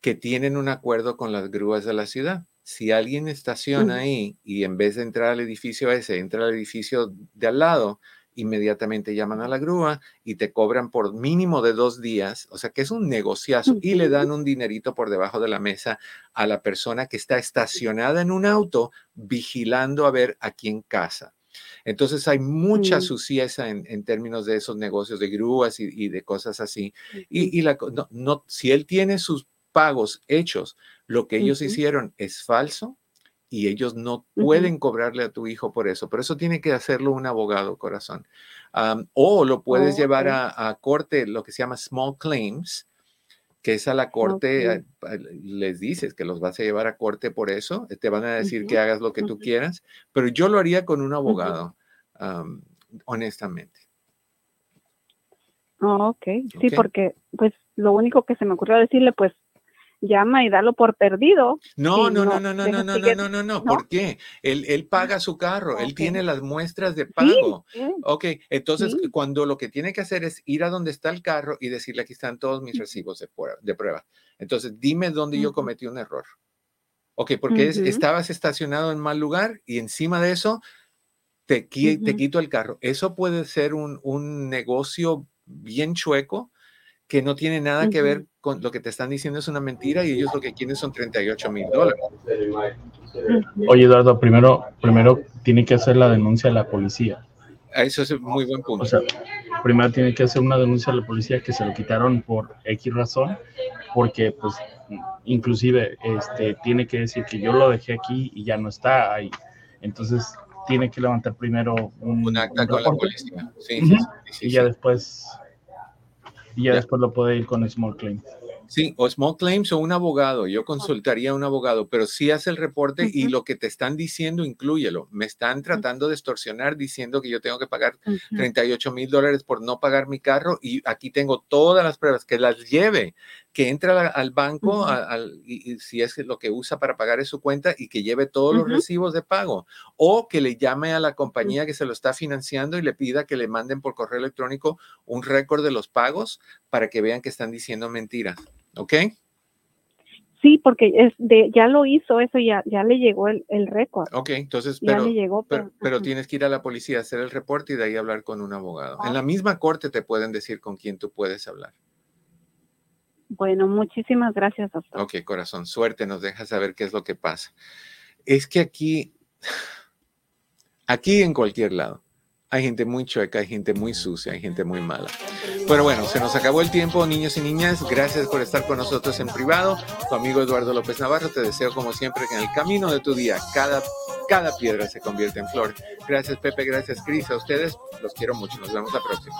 que tienen un acuerdo con las grúas de la ciudad. Si alguien estaciona ahí y en vez de entrar al edificio ese, entra al edificio de al lado, inmediatamente llaman a la grúa y te cobran por mínimo de dos días, o sea que es un negociazo y le dan un dinerito por debajo de la mesa a la persona que está estacionada en un auto vigilando a ver a quién casa. Entonces hay mucha mm. suciedad en, términos de esos negocios de grúas y, de cosas así. Y, la, no, si él tiene sus pagos hechos, lo que ellos hicieron es falso, y ellos no pueden cobrarle a tu hijo por eso. Por eso tiene que hacerlo un abogado, corazón. o lo puedes llevar a, corte, lo que se llama small claims, que es a la corte, les dices que los vas a llevar a corte por eso, te van a decir que hagas lo que tú quieras, pero yo lo haría con un abogado, honestamente. Oh, ok, sí, porque pues lo único que se me ocurrió decirle, pues llama y dalo por perdido. No, no, no, no, no, no, no, no, no, no, no, ¿por qué? Él, él paga su carro, él tiene las muestras de pago. Ok, entonces cuando lo que tiene que hacer es ir a donde está el carro y decirle aquí están todos mis recibos de prueba. De prueba. Entonces, dime dónde yo cometí un error. Ok, porque estabas estacionado en mal lugar y encima de eso te, te quito el carro. Eso puede ser un, un negocio bien chueco que no tiene nada que ver con lo que te están diciendo es una mentira y ellos lo que quieren son 38 mil dólares. Oye, Eduardo, primero, primero tiene que hacer la denuncia a la policía. Eso es muy buen punto. O sea, primero tiene que hacer una denuncia a la policía que se lo quitaron por X razón, porque pues inclusive este, tiene que decir que yo lo dejé aquí y ya no está ahí. Entonces tiene que levantar primero un, acta con la policía. Sí, y ya después y ya, después lo puede ir con Small Claims. Sí, o Small Claims o un abogado. Yo consultaría a un abogado, pero sí hace el reporte y lo que te están diciendo, inclúyelo. Me están tratando de extorsionar diciendo que yo tengo que pagar 38 mil dólares por no pagar mi carro y aquí tengo todas las pruebas, que las lleve que entre al banco y, si es lo que usa para pagar es su cuenta y que lleve todos los recibos de pago o que le llame a la compañía que se lo está financiando y le pida que le manden por correo electrónico un récord de los pagos para que vean que están diciendo mentiras. ¿Ok? Sí, porque es de, ya lo hizo eso, ya, ya le llegó el, el récord. Ok, entonces, pero, llegó, pero, tienes que ir a la policía a hacer el reporte y de ahí hablar con un abogado. En la misma corte te pueden decir con quién tú puedes hablar. Bueno, muchísimas gracias, doctor. Ok, corazón, suerte, nos deja saber qué es lo que pasa. Es que aquí, aquí en cualquier lado, hay gente muy chueca, hay gente muy sucia, hay gente muy mala. Pero bueno, se nos acabó el tiempo, niños y niñas. Gracias por estar con nosotros en privado. Tu amigo Eduardo López Navarro, te deseo como siempre que en el camino de tu día cada, cada piedra se convierta en flor. Gracias Pepe, gracias Cris, a ustedes los quiero mucho. Nos vemos la próxima.